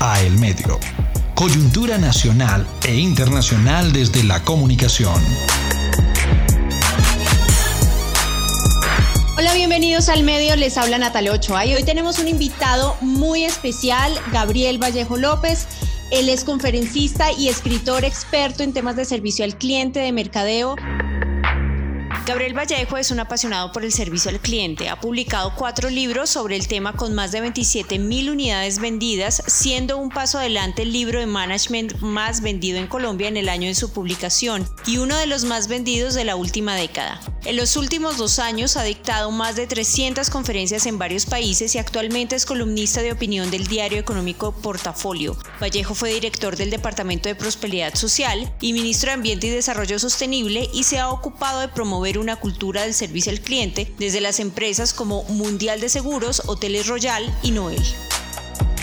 A El Medio. Coyuntura nacional e internacional desde la comunicación. Hola, bienvenidos al medio, les habla Natalia Ochoa y hoy tenemos un invitado muy especial, Gabriel Vallejo López. Él es conferencista y escritor experto en temas de servicio al cliente, de mercadeo. Gabriel Vallejo es un apasionado por el servicio al cliente. Ha publicado cuatro libros sobre el tema con más de 27 mil unidades vendidas, siendo un paso adelante el libro de management más vendido en Colombia en el año de su publicación y uno de los más vendidos de la última década. En los últimos dos años ha dictado más de 300 conferencias en varios países y actualmente es columnista de opinión del diario económico Portafolio. Vallejo fue director del Departamento de Prosperidad Social y ministro de Ambiente y Desarrollo Sostenible y se ha ocupado de promover una cultura del servicio al cliente desde las empresas como Mundial de Seguros, Hoteles Royal y Noel.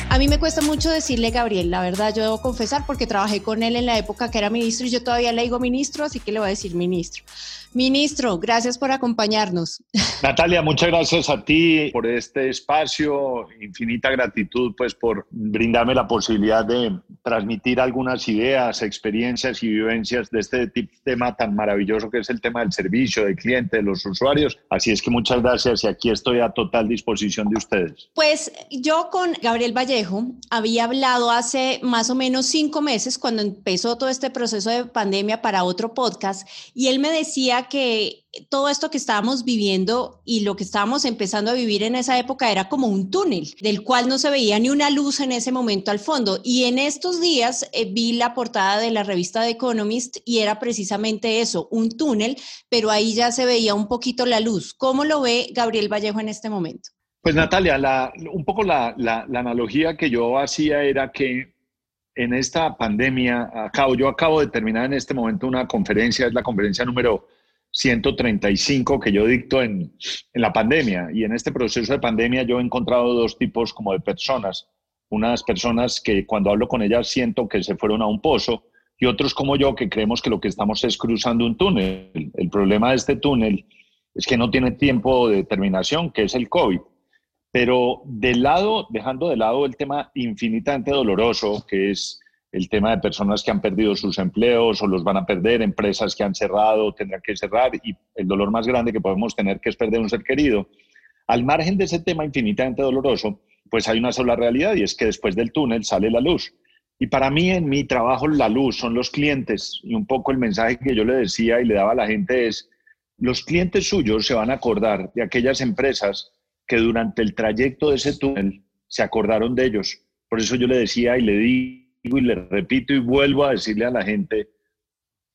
A mí me cuesta mucho decirle Gabriel, la verdad, yo debo confesar porque trabajé con él en la época que era ministro y yo todavía le digo ministro, así que le voy a decir ministro. Ministro, gracias por acompañarnos. Natalia, muchas gracias a ti por este espacio. Infinita gratitud pues por brindarme la posibilidad de transmitir algunas ideas, experiencias y vivencias de este tema tan maravilloso que es el tema del servicio, del cliente, de los usuarios. Así es que muchas gracias y aquí estoy a total disposición de ustedes. Pues yo con Gabriel Vallejo había hablado hace más o menos cinco meses cuando empezó todo este proceso de pandemia para otro podcast y él me decía que todo esto que estábamos viviendo y lo que estábamos empezando a vivir en esa época era como un túnel, del cual no se veía ni una luz en ese momento al fondo. Y en estos días eh, vi la portada de la revista The Economist y era precisamente eso, un túnel, pero ahí ya se veía un poquito la luz. ¿Cómo lo ve Gabriel Vallejo en este momento? Pues Natalia, un poco la, la analogía que yo hacía era que en esta pandemia, acabo, yo acabo de terminar en este momento una conferencia, es la conferencia número 135 que yo dicto en, en, la pandemia. Y en este proceso de pandemia yo he encontrado dos tipos como de personas. Unas personas que cuando hablo con ellas siento que se fueron a un pozo y otros como yo que creemos que lo que estamos es cruzando un túnel. El problema de este túnel es que no tiene tiempo de terminación, que es el COVID. Pero del lado, dejando de lado el tema infinitamente doloroso, que es el tema de personas que han perdido sus empleos o los van a perder, empresas que han cerrado, tendrán que cerrar y el dolor más grande que podemos tener que es perder un ser querido. Al margen de ese tema infinitamente doloroso, pues hay una sola realidad y es que después del túnel sale la luz. Y para mí en mi trabajo la luz son los clientes y un poco el mensaje que yo le decía y le daba a la gente es, los clientes suyos se van a acordar de aquellas empresas que durante el trayecto de ese túnel se acordaron de ellos. Por eso yo le decía y le di y le repito y vuelvo a decirle a la gente,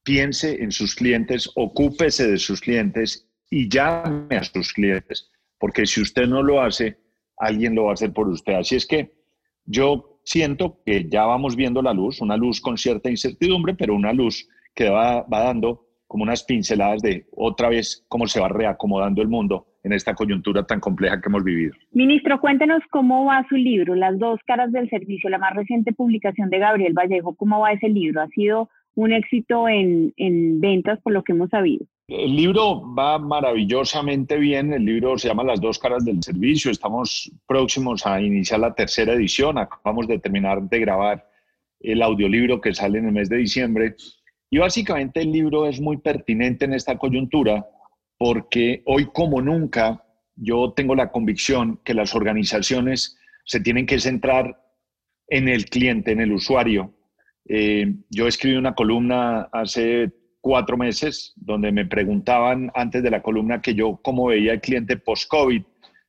piense en sus clientes, ocúpese de sus clientes y llame a sus clientes, porque si usted no lo hace, alguien lo va a hacer por usted. Así es que yo siento que ya vamos viendo la luz, una luz con cierta incertidumbre, pero una luz que va, va dando como unas pinceladas de otra vez cómo se va reacomodando el mundo en esta coyuntura tan compleja que hemos vivido. Ministro, cuéntenos cómo va su libro, Las dos caras del servicio, la más reciente publicación de Gabriel Vallejo. ¿Cómo va ese libro? ¿Ha sido un éxito en, en ventas por lo que hemos sabido? El libro va maravillosamente bien. El libro se llama Las dos caras del servicio. Estamos próximos a iniciar la tercera edición. Acabamos de terminar de grabar el audiolibro que sale en el mes de diciembre. Y básicamente el libro es muy pertinente en esta coyuntura porque hoy como nunca yo tengo la convicción que las organizaciones se tienen que centrar en el cliente, en el usuario. Eh, yo escribí una columna hace cuatro meses donde me preguntaban antes de la columna que yo cómo veía el cliente post-COVID.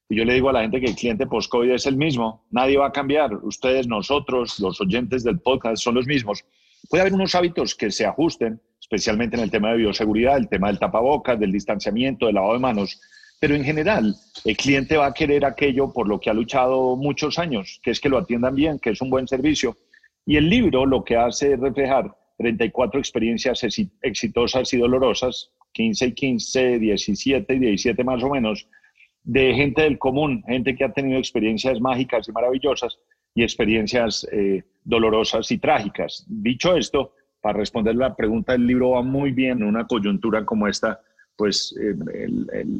Y yo le digo a la gente que el cliente post-COVID es el mismo, nadie va a cambiar. Ustedes, nosotros, los oyentes del podcast son los mismos. Puede haber unos hábitos que se ajusten, especialmente en el tema de bioseguridad, el tema del tapabocas, del distanciamiento, del lavado de manos. Pero en general, el cliente va a querer aquello por lo que ha luchado muchos años, que es que lo atiendan bien, que es un buen servicio. Y el libro lo que hace es reflejar 34 experiencias exitosas y dolorosas, 15 y 15, 17 y 17 más o menos, de gente del común, gente que ha tenido experiencias mágicas y maravillosas y experiencias eh, dolorosas y trágicas. Dicho esto, para responder la pregunta, el libro va muy bien en una coyuntura como esta, pues eh,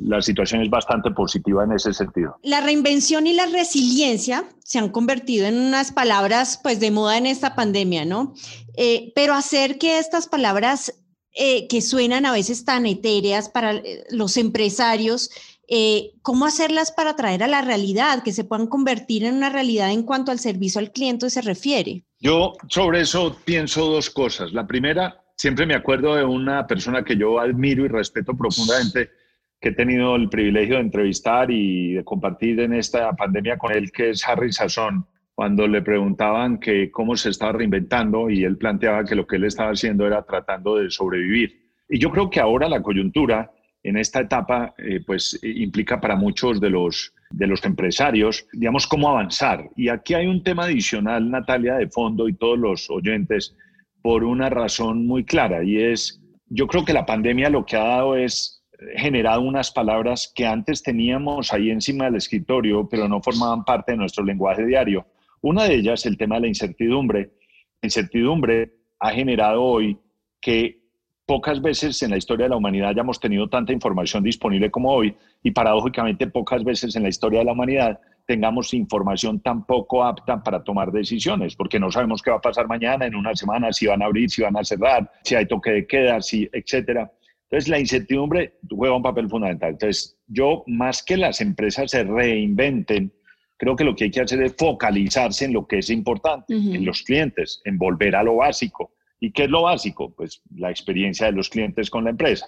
la situación es bastante positiva en ese sentido. La reinvención y la resiliencia se han convertido en unas palabras pues de moda en esta pandemia, ¿no? Eh, pero hacer que estas palabras eh, que suenan a veces tan etéreas para los empresarios, ¿cómo hacerlas para traer a la realidad, que se puedan convertir en una realidad en cuanto al servicio al cliente se refiere? Yo sobre eso pienso dos cosas. La primera, siempre me acuerdo de una persona que yo admiro y respeto profundamente, que he tenido el privilegio de entrevistar y de compartir en esta pandemia con él, que es Harry Sazón, cuando le preguntaban que cómo se estaba reinventando y él planteaba que lo que él estaba haciendo era tratando de sobrevivir. Y yo creo que ahora la coyuntura en esta etapa eh, pues implica para muchos de los, de los empresarios, digamos, cómo avanzar. Y aquí hay un tema adicional, Natalia, de fondo y todos los oyentes, por una razón muy clara y es, yo creo que la pandemia lo que ha dado es generado unas palabras que antes teníamos ahí encima del escritorio, pero no formaban parte de nuestro lenguaje diario. Una de ellas, el tema de la incertidumbre. La incertidumbre ha generado hoy que pocas veces en la historia de la humanidad hayamos tenido tanta información disponible como hoy y paradójicamente pocas veces en la historia de la humanidad tengamos información tan poco apta para tomar decisiones, porque no sabemos qué va a pasar mañana, en una semana, si van a abrir, si van a cerrar, si hay toque de queda, si, etcétera. Entonces, la incertidumbre juega un papel fundamental. Entonces, yo, más que las empresas se reinventen, creo que lo que hay que hacer es focalizarse en lo que es importante, en los clientes, en volver a lo básico. ¿Y qué es lo básico? Pues la experiencia de los clientes con la empresa.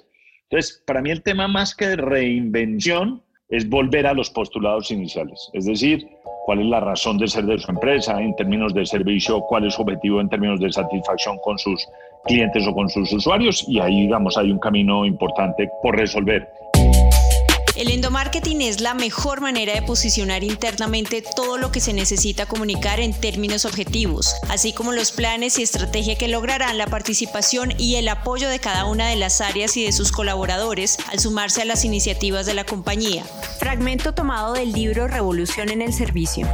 Entonces, para mí el tema más que de reinvención es volver a los postulados iniciales, es decir, cuál es la razón de ser de su empresa en términos de servicio, cuál es su objetivo en términos de satisfacción con sus clientes o con sus usuarios y ahí, digamos, hay un camino importante por resolver. El endomarketing es la mejor manera de posicionar internamente todo lo que se necesita comunicar en términos objetivos, así como los planes y estrategia que lograrán la participación y el apoyo de cada una de las áreas y de sus colaboradores al sumarse a las iniciativas de la compañía. Fragmento tomado del libro Revolución en el Servicio.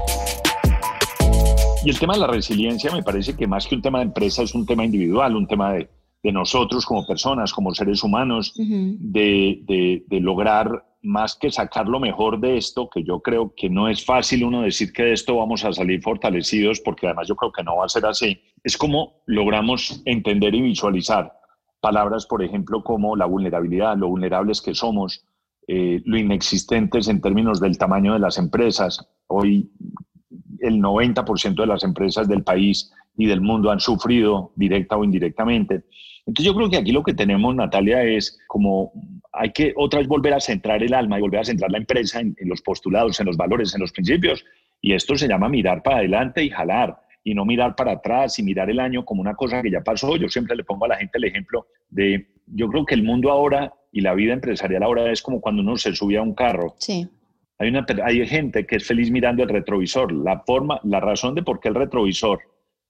Y el tema de la resiliencia me parece que más que un tema de empresa es un tema individual, un tema de, nosotros como personas, como seres humanos, de, de lograr más que sacar lo mejor de esto, que yo creo que no es fácil uno decir que de esto vamos a salir fortalecidos, porque además yo creo que no va a ser así, es como logramos entender y visualizar palabras, por ejemplo, como la vulnerabilidad, lo vulnerables que somos, eh, lo inexistentes en términos del tamaño de las empresas. Hoy el 90% de las empresas del país y del mundo han sufrido directa o indirectamente. Entonces yo creo que aquí lo que tenemos, Natalia, es como hay que otra vez volver a centrar el alma y volver a centrar la empresa en, los postulados, en los valores, en los principios. Y esto se llama mirar para adelante y jalar y no mirar para atrás y mirar el año como una cosa que ya pasó. Yo siempre le pongo a la gente el ejemplo de, yo creo que el mundo ahora y la vida empresarial ahora es como cuando uno se subía a un carro. Sí. Hay, una, hay gente que es feliz mirando el retrovisor. La, forma, la razón de por qué el retrovisor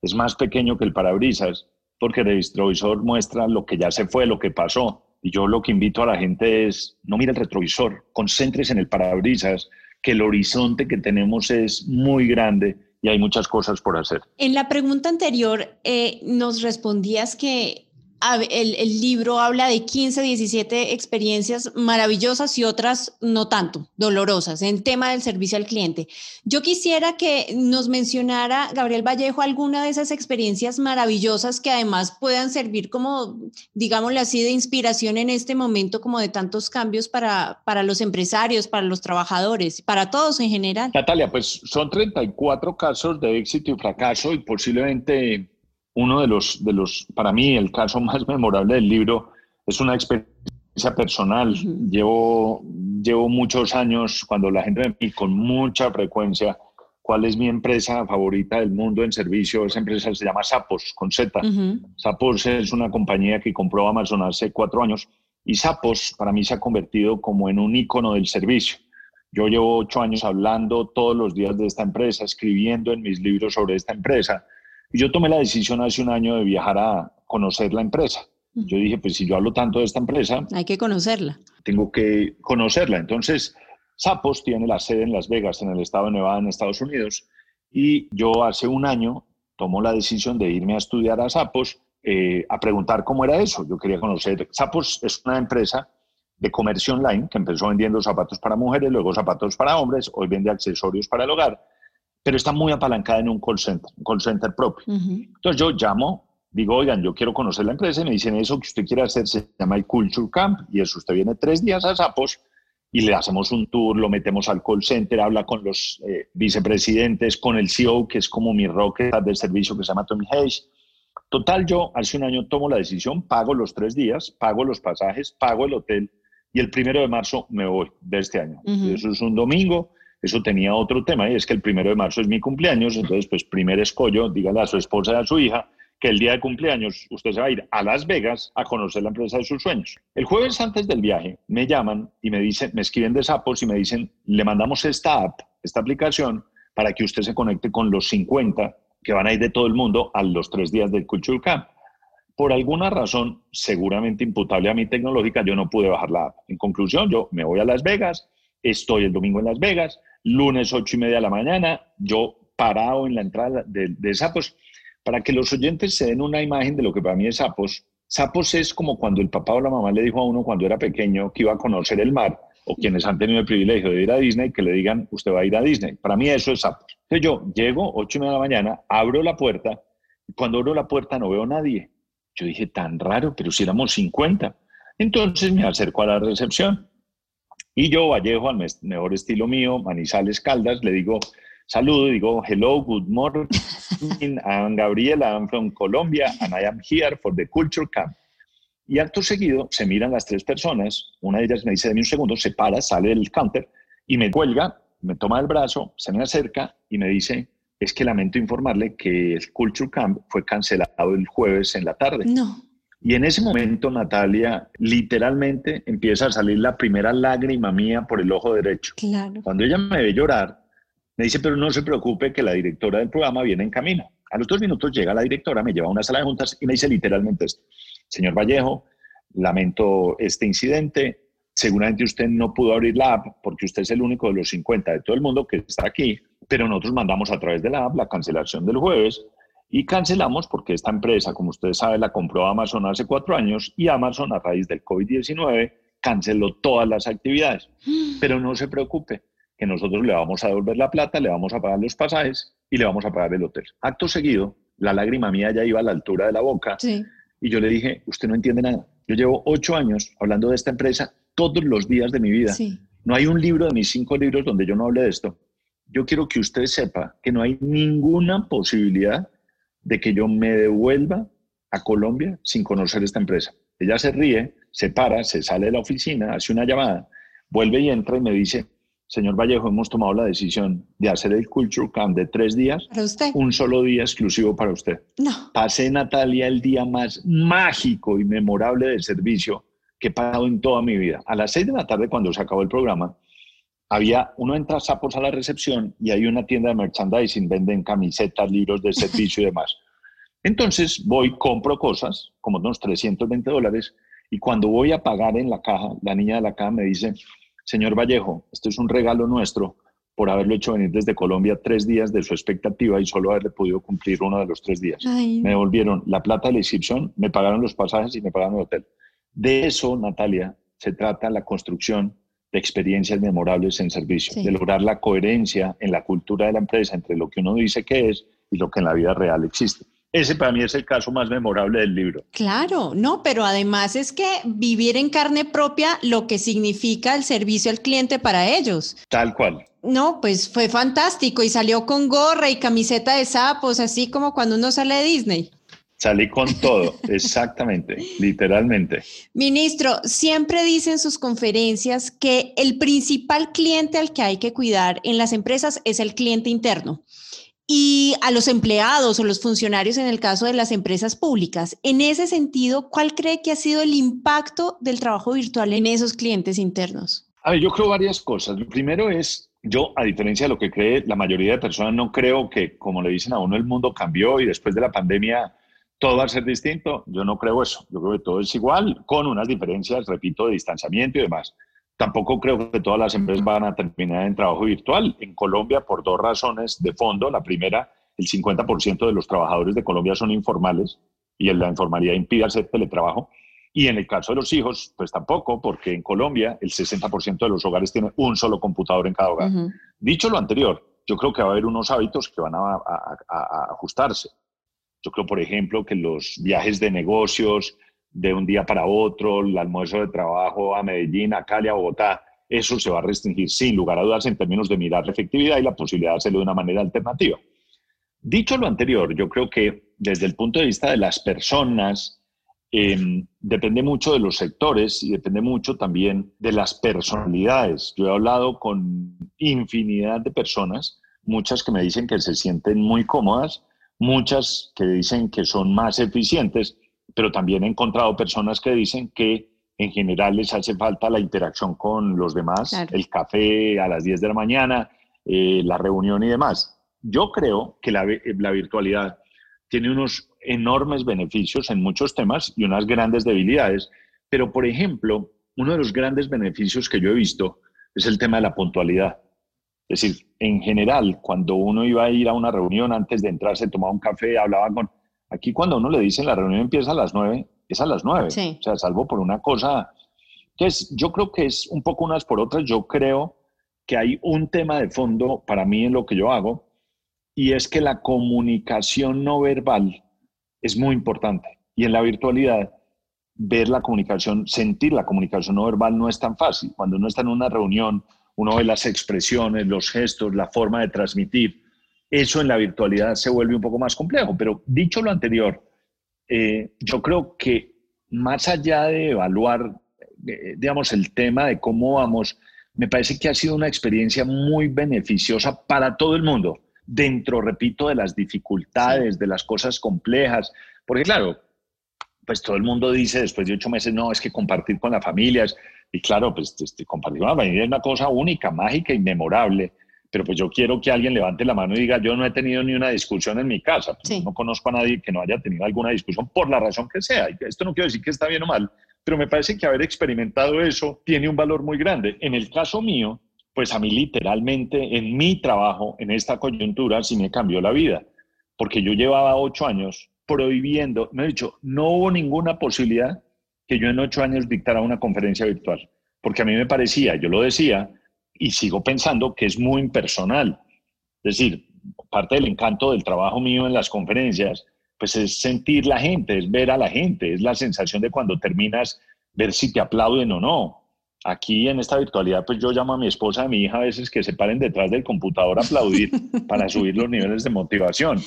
es más pequeño que el parabrisas, porque el retrovisor muestra lo que ya se fue, lo que pasó y yo lo que invito a la gente es, no mire el retrovisor, concéntrese en el parabrisas, que el horizonte que tenemos es muy grande y hay muchas cosas por hacer. En la pregunta anterior eh, nos respondías que el, libro habla de 15, 17 experiencias maravillosas y otras no tanto, dolorosas, en tema del servicio al cliente. Yo quisiera que nos mencionara, Gabriel Vallejo, alguna de esas experiencias maravillosas que además puedan servir como, digámoslo así, de inspiración en este momento, como de tantos cambios para, para los empresarios, para los trabajadores, para todos en general. Natalia, pues son 34 casos de éxito y fracaso y posiblemente uno de los, de los, para mí, el caso más memorable del libro es una experiencia personal. llevo, llevo muchos años, cuando la gente me pide con mucha frecuencia cuál es mi empresa favorita del mundo en servicio, esa empresa se llama Sapos, con Z. Sapos es una compañía que compró Amazon hace cuatro años y Sapos para mí se ha convertido como en un icono del servicio. Yo llevo ocho años hablando todos los días de esta empresa, escribiendo en mis libros sobre esta empresa yo tomé la decisión hace un año de viajar a conocer la empresa. Yo dije, pues si yo hablo tanto de esta empresa... Hay que conocerla. Tengo que conocerla. Entonces, Sapos tiene la sede en Las Vegas, en el estado de Nevada, en Estados Unidos. Y yo hace un año tomo la decisión de irme a estudiar a Sapos, eh, a preguntar cómo era eso. Yo quería conocer. Sapos es una empresa de comercio online, que empezó vendiendo zapatos para mujeres, luego zapatos para hombres, hoy vende accesorios para el hogar, pero está muy apalancada en un call center, un call center propio. Entonces yo llamo, digo, oigan, yo quiero conocer la empresa y me dicen, eso que usted quiere hacer se llama el Culture Camp y eso usted viene tres días a Zapos y le hacemos un tour, lo metemos al call center, habla con los eh, vicepresidentes, con el CEO, que es como mi rocket del servicio que se llama Tommy Hayes. Total, yo hace un año tomo la decisión, pago los tres días, pago los pasajes, pago el hotel y el primero de marzo me voy de este año. Eso es un domingo, eso tenía otro tema y es que el primero de marzo es mi cumpleaños, entonces pues primer escollo, dígale a su esposa y a su hija, que el día de cumpleaños usted se va a ir a Las Vegas a conocer la empresa de sus sueños. El jueves antes del viaje me llaman y me dicen, me escriben de Sapos y me dicen, le mandamos esta app, esta aplicación, para que usted se conecte con los 50 que van a ir de todo el mundo a los tres días del Culture Camp. Por alguna razón, seguramente imputable a mi tecnológica, yo no pude bajar la app. En conclusión, yo me voy a Las Vegas, estoy el domingo en Las Vegas, lunes ocho y media de la mañana, yo parado en la entrada de, de Sapos para que los oyentes se den una imagen de lo que para mí es sapos. Sapos es como cuando el papá o la mamá le dijo a uno cuando era pequeño que iba a conocer el mar, o quienes han tenido el privilegio de ir a Disney, que le digan, usted va a ir a Disney. Para mí eso es sapos. Entonces yo llego, ocho y media de la mañana, abro la puerta, y cuando abro la puerta no veo a nadie. Yo dije, tan raro, pero si éramos 50. Entonces me acerco a la recepción. Y yo, Vallejo, al mejor estilo mío, Manizales Caldas, le digo, saludo, digo, hello, good morning, I'm Gabriela, I'm from Colombia, and I am here for the Culture Camp. Y acto seguido se miran las tres personas, una de ellas me dice, de un segundo, se para, sale del counter y me cuelga, me toma el brazo, se me acerca y me dice, es que lamento informarle que el Culture Camp fue cancelado el jueves en la tarde. No. Y en ese momento, Natalia, literalmente empieza a salir la primera lágrima mía por el ojo derecho. Claro. Cuando ella me ve llorar, me dice, pero no se preocupe que la directora del programa viene en camino. A los dos minutos llega la directora, me lleva a una sala de juntas y me dice literalmente esto. Señor Vallejo, lamento este incidente. Seguramente usted no pudo abrir la app porque usted es el único de los 50 de todo el mundo que está aquí, pero nosotros mandamos a través de la app la cancelación del jueves y cancelamos porque esta empresa, como usted sabe, la compró Amazon hace cuatro años y Amazon a raíz del COVID-19 canceló todas las actividades. Pero no se preocupe, que nosotros le vamos a devolver la plata, le vamos a pagar los pasajes y le vamos a pagar el hotel. Acto seguido, la lágrima mía ya iba a la altura de la boca y yo le dije, usted no entiende nada. Yo llevo ocho años hablando de esta empresa todos los días de mi vida. No hay un libro de mis cinco libros donde yo no hable de esto. Yo quiero que usted sepa que no hay ninguna posibilidad de que yo me devuelva a Colombia sin conocer esta empresa. Ella se ríe, se para, se sale de la oficina, hace una llamada, vuelve y entra y me dice, Señor Vallejo, hemos tomado la decisión de hacer el Culture Camp de tres días. ¿Para usted? Un solo día exclusivo para usted. No. Pasé, Natalia, el día más mágico y memorable del servicio que he pagado en toda mi vida. A las seis de la tarde, cuando se acabó el programa, había, uno entra sapos a la recepción y hay una tienda de merchandising, venden camisetas, libros de servicio y demás. Entonces voy, compro cosas, como unos 320 dólares, y cuando voy a pagar en la caja, la niña de la caja me dice, Señor Vallejo, esto es un regalo nuestro por haberlo hecho venir desde Colombia tres días de su expectativa y solo haberle podido cumplir uno de los tres días. Me devolvieron la plata de la inscripción, me pagaron los pasajes y me pagaron el hotel. De eso, Natalia, se trata la construcción de experiencias memorables en servicio, de lograr la coherencia en la cultura de la empresa entre lo que uno dice que es y lo que en la vida real existe. Ese para mí es el caso más memorable del libro. Claro, no, pero además es que vivir en carne propia lo que significa el servicio al cliente para ellos. Tal cual. No, pues fue fantástico y salió con gorra y camiseta de sapos, así como cuando uno sale de Disney. Salí con todo, exactamente, literalmente. Ministro, siempre dicen sus conferencias que el principal cliente al que hay que cuidar en las empresas es el cliente interno y a los empleados o los funcionarios en el caso de las empresas públicas. En ese sentido, ¿cuál cree que ha sido el impacto del trabajo virtual en esos clientes internos? A ver, yo creo varias cosas. Lo primero es, yo, a diferencia de lo que cree la mayoría de personas, no creo que, como le dicen a uno, el mundo cambió y después de la pandemia todo va a ser distinto. Yo no creo eso. Yo creo que todo es igual, con unas diferencias, repito, de distanciamiento y demás. Tampoco creo que todas las empresas van a terminar en trabajo virtual. En Colombia, por dos razones de fondo. La primera, el 50% de los trabajadores de Colombia son informales y la informalidad impide hacer teletrabajo. Y en el caso de los hijos, pues tampoco, porque en Colombia el 60% de los hogares tiene un solo computador en cada hogar. Dicho lo anterior, yo creo que va a haber unos hábitos que van a, ajustarse. Yo creo, por ejemplo, que los viajes de negocios de un día para otro, el almuerzo de trabajo a Medellín, a Cali, a Bogotá, eso se va a restringir sin lugar a dudas en términos de mirar la efectividad y la posibilidad de hacerlo de una manera alternativa. Dicho lo anterior, yo creo que desde el punto de vista de las personas, em, depende mucho de los sectores y depende mucho también de las personalidades. Yo he hablado con infinidad de personas, muchas que me dicen que se sienten muy cómodas, muchas que dicen que son más eficientes, pero también he encontrado personas que dicen que en general les hace falta la interacción con los demás, el café a las 10 de la mañana, eh, la reunión y demás. Yo creo que la, la virtualidad tiene unos enormes beneficios en muchos temas y unas grandes debilidades, pero por ejemplo, uno de los grandes beneficios que yo he visto es el tema de la puntualidad. Es decir, en general, cuando uno iba a ir a una reunión antes de entrar, se tomaba un café, hablaba con... Aquí cuando uno le dicen la reunión empieza a las nueve, es a las nueve. O sea, salvo por una cosa... Entonces, yo creo que es un poco unas por otras. Yo creo que hay un tema de fondo para mí en lo que yo hago, y es que la comunicación no verbal es muy importante. Y en la virtualidad, ver la comunicación, sentir la comunicación no verbal no es tan fácil. Cuando uno está en una reunión, uno ve las expresiones, los gestos, la forma de transmitir. Eso en la virtualidad se vuelve un poco más complejo. Pero dicho lo anterior, eh, yo creo que más allá de evaluar, eh, digamos, el tema de cómo vamos, me parece que ha sido una experiencia muy beneficiosa para todo el mundo, dentro, repito, de las dificultades, de las cosas complejas, porque claro, pues todo el mundo dice después de ocho meses, no, es que compartir con las familias, y claro, pues este, compartir con la familia es una cosa única, mágica, inmemorable, pero pues yo quiero que alguien levante la mano y diga, yo no he tenido ni una discusión en mi casa, pues, no conozco a nadie que no haya tenido alguna discusión por la razón que sea. Y esto no quiero decir que está bien o mal, pero me parece que haber experimentado eso tiene un valor muy grande. En el caso mío, pues a mí literalmente en mi trabajo, en esta coyuntura, sí me cambió la vida, porque yo llevaba ocho años prohibiendo, me he dicho, no hubo ninguna posibilidad que yo en ocho años dictara una conferencia virtual, porque a mí me parecía, yo lo decía, y sigo pensando que es muy impersonal. Es decir, parte del encanto del trabajo mío en las conferencias, pues es sentir la gente, es ver a la gente, es la sensación de cuando terminas, ver si te aplauden o no. Aquí en esta virtualidad, pues yo llamo a mi esposa, a mi hija a veces que se paren detrás del computador a aplaudir para subir los niveles de motivación.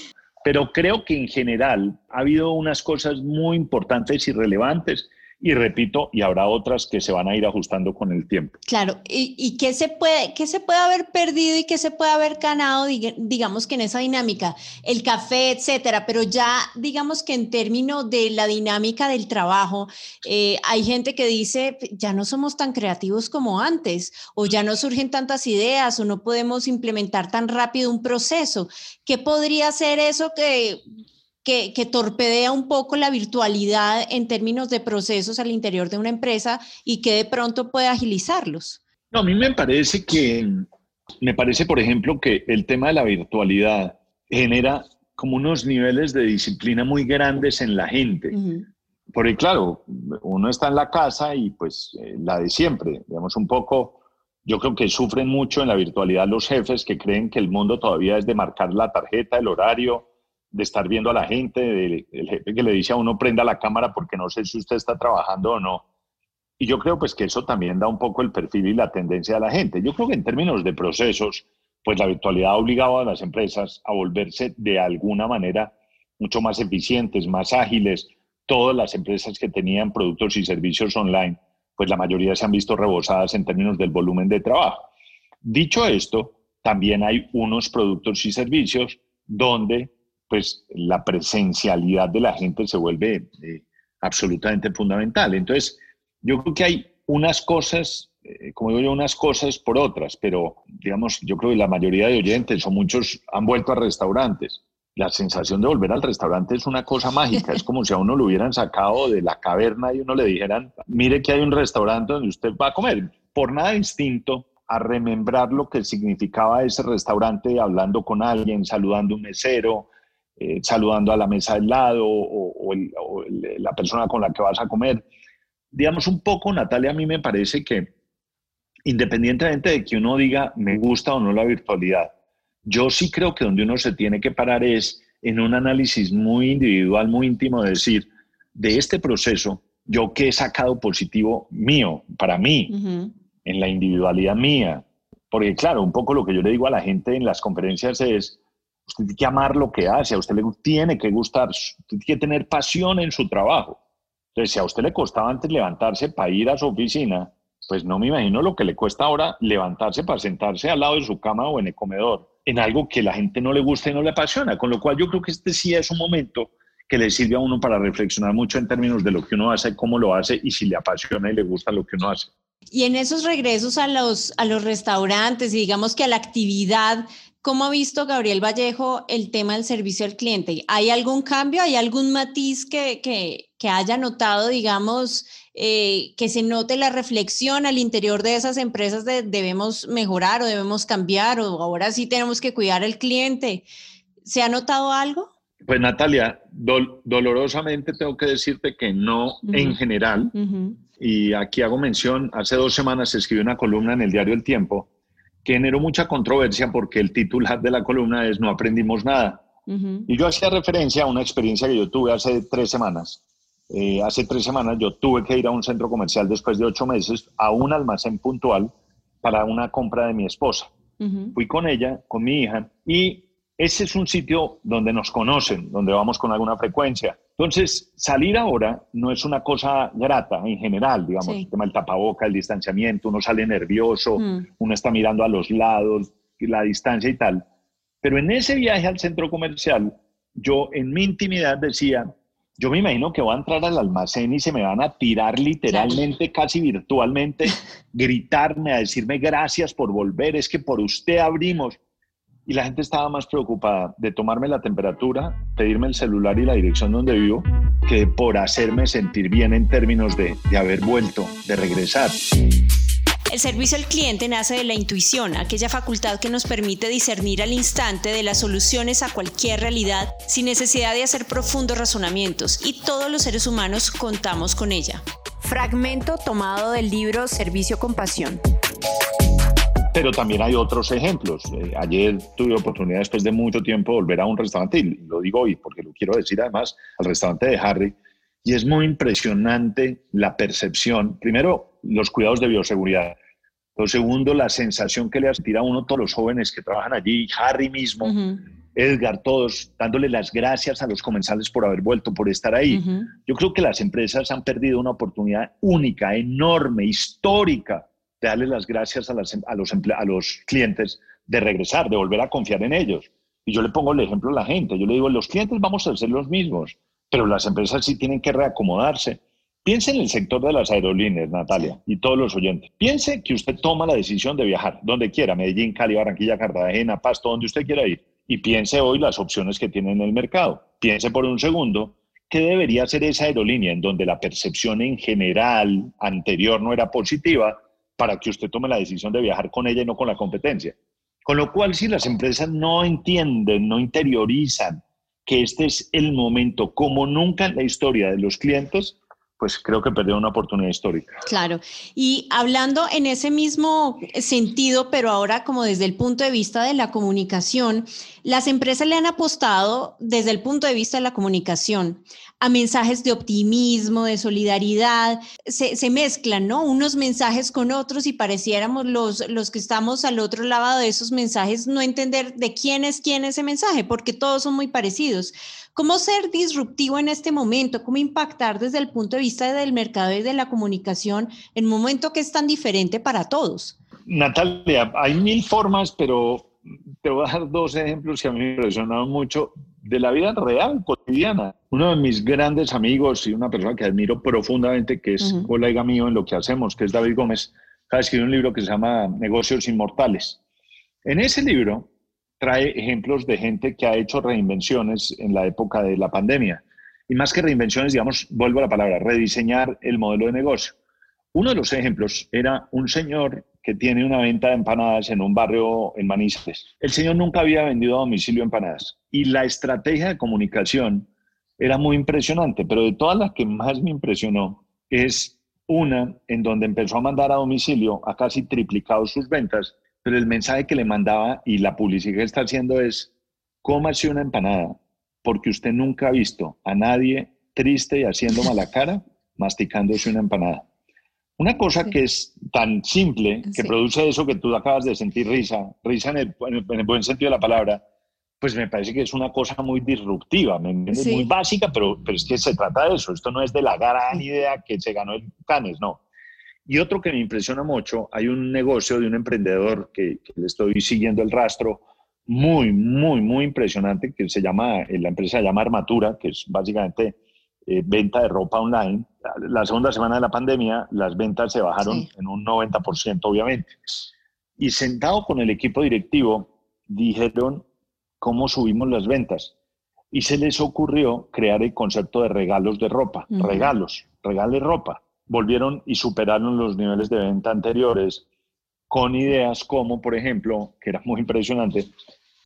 Pero creo que en general ha habido unas cosas muy importantes y relevantes y repito, y habrá otras que se van a ir ajustando con el tiempo. Claro, ¿y, qué, se puede, qué se puede haber perdido y qué se puede haber ganado, digamos que en esa dinámica? El café, etcétera, pero ya digamos que en términos de la dinámica del trabajo, eh, hay gente que dice, ya no somos tan creativos como antes, o ya no surgen tantas ideas, o no podemos implementar tan rápido un proceso. ¿Qué podría ser eso que que, torpedea un poco la virtualidad en términos de procesos al interior de una empresa y que de pronto puede agilizarlos? No, a mí me parece que, me parece, por ejemplo, que el tema de la virtualidad genera como unos niveles de disciplina muy grandes en la gente. Porque claro, uno está en la casa y pues eh, la de siempre, digamos un poco, yo creo que sufren mucho en la virtualidad los jefes que creen que el mundo todavía es de marcar la tarjeta, el horario, de estar viendo a la gente, del el jefe que le dice a uno prenda la cámara porque no sé si usted está trabajando o no. Y yo creo pues que eso también da un poco el perfil y la tendencia de la gente. Yo creo que en términos de procesos, pues la virtualidad ha obligado a las empresas a volverse de alguna manera mucho más eficientes, más ágiles. Todas las empresas que tenían productos y servicios online, pues la mayoría se han visto rebosadas en términos del volumen de trabajo. Dicho esto, también hay unos productos y servicios donde pues la presencialidad de la gente se vuelve eh, absolutamente fundamental. Entonces, yo creo que hay unas cosas, eh, como digo yo, unas cosas por otras, pero digamos, yo creo que la mayoría de oyentes o muchos han vuelto a restaurantes. La sensación de volver al restaurante es una cosa mágica, es como si a uno lo hubieran sacado de la caverna y uno le dijeran, mire que hay un restaurante donde usted va a comer. Por nada instinto, a remembrar lo que significaba ese restaurante, hablando con alguien, saludando a un mesero, eh, saludando a la mesa del lado o, la persona con la que vas a comer. digamos un poco, Natalia, a mí me parece que independientemente de que uno diga me gusta o no la virtualidad, yo sí creo que donde uno se tiene que parar es en un análisis muy individual, muy íntimo, de decir, de este proceso, yo qué he sacado positivo mío, para mí, en la individualidad mía. Porque claro, un poco lo que yo le digo a la gente en las conferencias es, usted tiene que amar lo que hace, a usted le tiene que gustar, tiene que tener pasión en su trabajo. Entonces, si a usted le costaba antes levantarse para ir a su oficina, pues no me imagino lo que le cuesta ahora levantarse para sentarse al lado de su cama o en el comedor, en algo que la gente no le gusta y no le apasiona. Con lo cual yo creo que este sí es un momento que le sirve a uno para reflexionar mucho en términos de lo que uno hace, cómo lo hace y si le apasiona y le gusta lo que uno hace. Y en esos regresos a los, a los restaurantes y digamos que a la actividad, ¿cómo ha visto Gabriel Vallejo el tema del servicio al cliente? ¿Hay algún cambio? ¿Hay algún matiz que, que, que haya notado, digamos, eh, que se note la reflexión al interior de esas empresas de debemos mejorar o debemos cambiar o ahora sí tenemos que cuidar al cliente? ¿Se ha notado algo? Pues Natalia, dolorosamente tengo que decirte que no en general. Y aquí hago mención, hace dos semanas se escribió una columna en el diario El Tiempo que generó mucha controversia porque el titular de la columna es No aprendimos nada. Y yo hacía referencia a una experiencia que yo tuve hace tres semanas. Eh, hace tres semanas yo tuve que ir a un centro comercial después de ocho meses a un almacén puntual para una compra de mi esposa. Fui con ella, con mi hija, y ese es un sitio donde nos conocen, donde vamos con alguna frecuencia. Entonces, salir ahora no es una cosa grata en general, digamos, el tema del tapaboca, el distanciamiento, uno sale nervioso, mm. uno está mirando a los lados, la distancia y tal. Pero en ese viaje al centro comercial, yo en mi intimidad decía, yo me imagino que voy a entrar al almacén y se me van a tirar literalmente, casi virtualmente, gritarme, a decirme gracias por volver, es que por usted abrimos y la gente estaba más preocupada de tomarme la temperatura, pedirme el celular y la dirección donde vivo, que por hacerme sentir bien en términos de, de haber vuelto, de regresar. El servicio al cliente nace de la intuición, aquella facultad que nos permite discernir al instante de las soluciones a cualquier realidad sin necesidad de hacer profundos razonamientos, y todos los seres humanos contamos con ella. Fragmento tomado del libro Servicio con Pasión. Pero también hay otros ejemplos. Eh, ayer tuve oportunidad, después de mucho tiempo, de volver a un restaurante, y lo digo hoy porque lo quiero decir además, al restaurante de Harry, y es muy impresionante la percepción, primero, los cuidados de bioseguridad. Lo segundo, la sensación que le hace a uno todos los jóvenes que trabajan allí, Harry mismo, Edgar, todos, dándole las gracias a los comensales por haber vuelto, por estar ahí. Yo creo que las empresas han perdido una oportunidad única, enorme, histórica darle las gracias a, a, los, a los clientes de regresar, de volver a confiar en ellos. Y yo le pongo el ejemplo a la gente, yo le digo, los clientes vamos a ser los mismos, pero las empresas sí tienen que reacomodarse. Piense en el sector de las aerolíneas, Natalia, y todos los oyentes. Piense que usted toma la decisión de viajar donde quiera, Medellín, Cali, Barranquilla, Cartagena, Pasto, donde usted quiera ir. Y piense hoy las opciones que tiene en el mercado. Piense por un segundo qué debería ser esa aerolínea en donde la percepción en general anterior no era positiva para que usted tome la decisión de viajar con ella y no con la competencia. Con lo cual, si las empresas no entienden, no interiorizan que este es el momento, como nunca en la historia de los clientes, pues creo que perdió una oportunidad histórica. Claro. Y hablando en ese mismo sentido, pero ahora como desde el punto de vista de la comunicación, las empresas le han apostado desde el punto de vista de la comunicación a mensajes de optimismo, de solidaridad, se, mezclan, ¿no? Unos mensajes con otros y pareciéramos los, los que estamos al otro lado de esos mensajes no entender de quién es quién ese mensaje, porque todos son muy parecidos. ¿Cómo ser disruptivo en este momento? ¿Cómo impactar desde el punto de vista del mercado y de la comunicación en un momento que es tan diferente para todos? Natalia, hay mil formas, pero te voy a dar dos ejemplos que a mí me impresionaron mucho de la vida real, cotidiana. Uno de mis grandes amigos y una persona que admiro profundamente, que es colega mío en lo que hacemos, que es David Gómez, ha escrito un libro que se llama Negocios Inmortales. En ese libro trae ejemplos de gente que ha hecho reinvenciones en la época de la pandemia. Y más que reinvenciones, digamos, vuelvo a la palabra, rediseñar el modelo de negocio. Uno de los ejemplos era un señor que tiene una venta de empanadas en un barrio en Manizales. El señor nunca había vendido a domicilio empanadas y la estrategia de comunicación era muy impresionante, pero de todas las que más me impresionó es Una en donde empezó a mandar a domicilio, a casi triplicado sus ventas, pero el mensaje que le mandaba y la publicidad que está haciendo es, cómase una empanada, porque usted nunca ha visto a nadie triste y haciendo mala cara masticándose una empanada. Una cosa que es tan simple, que produce eso que tú acabas de sentir risa, risa en el, buen sentido de la palabra, pues me parece que es una cosa muy disruptiva, muy básica, pero, pero es que se trata de eso. Esto no es de la gran idea que se ganó el Canes, no. Y otro que me impresiona mucho, hay un negocio de un emprendedor que, que le estoy siguiendo el rastro, muy, muy, muy impresionante, que se llama, la empresa se llama Armatura, que es básicamente eh, venta de ropa online. La segunda semana de la pandemia, las ventas se bajaron en un 90%, obviamente. Y sentado con el equipo directivo, dijeron cómo subimos las ventas. Y se les ocurrió crear el concepto de regalos de ropa. Regalos, regale ropa. Volvieron y superaron los niveles de venta anteriores con ideas como, por ejemplo, que era muy impresionante,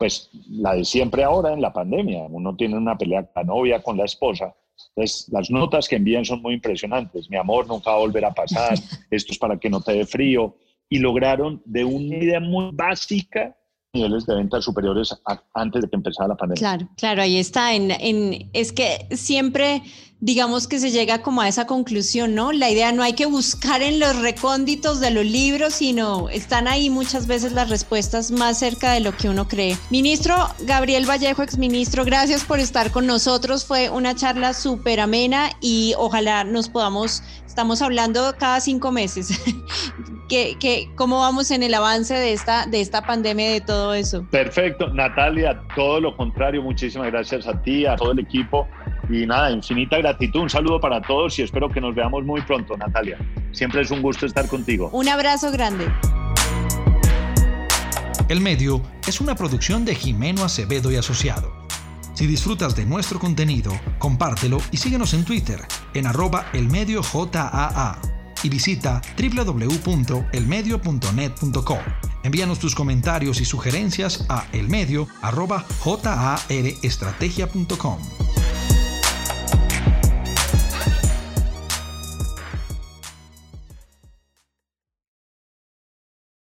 pues la de siempre ahora en la pandemia. Uno tiene una pelea con la novia, con la esposa, entonces, las notas que envían son muy impresionantes. Mi amor, nunca va a volver a pasar. Esto es para que no te dé frío. Y lograron de una idea muy básica niveles de ventas superiores antes de que empezara la pandemia. Claro, claro, ahí está. En, en, es que siempre digamos que se llega como a esa conclusión, ¿no? La idea no hay que buscar en los recónditos de los libros, sino están ahí muchas veces las respuestas más cerca de lo que uno cree. Ministro Gabriel Vallejo, exministro, gracias por estar con nosotros. Fue una charla súper amena y ojalá nos podamos, estamos hablando cada cinco meses, que, cómo vamos en el avance de esta, de esta pandemia y de todo eso. Perfecto, Natalia, todo lo contrario, muchísimas gracias a ti, a todo el equipo y nada, infinita gratitud, un saludo para todos y espero que nos veamos muy pronto, Natalia. Siempre es un gusto estar contigo. Un abrazo grande. El Medio es una producción de Jimeno Acevedo y Asociado. Si disfrutas de nuestro contenido, compártelo y síguenos en Twitter en arroba elmediojaa y visita www.elmedio.net.co. Envíanos tus comentarios y sugerencias a elmedio.jarestrategia.com.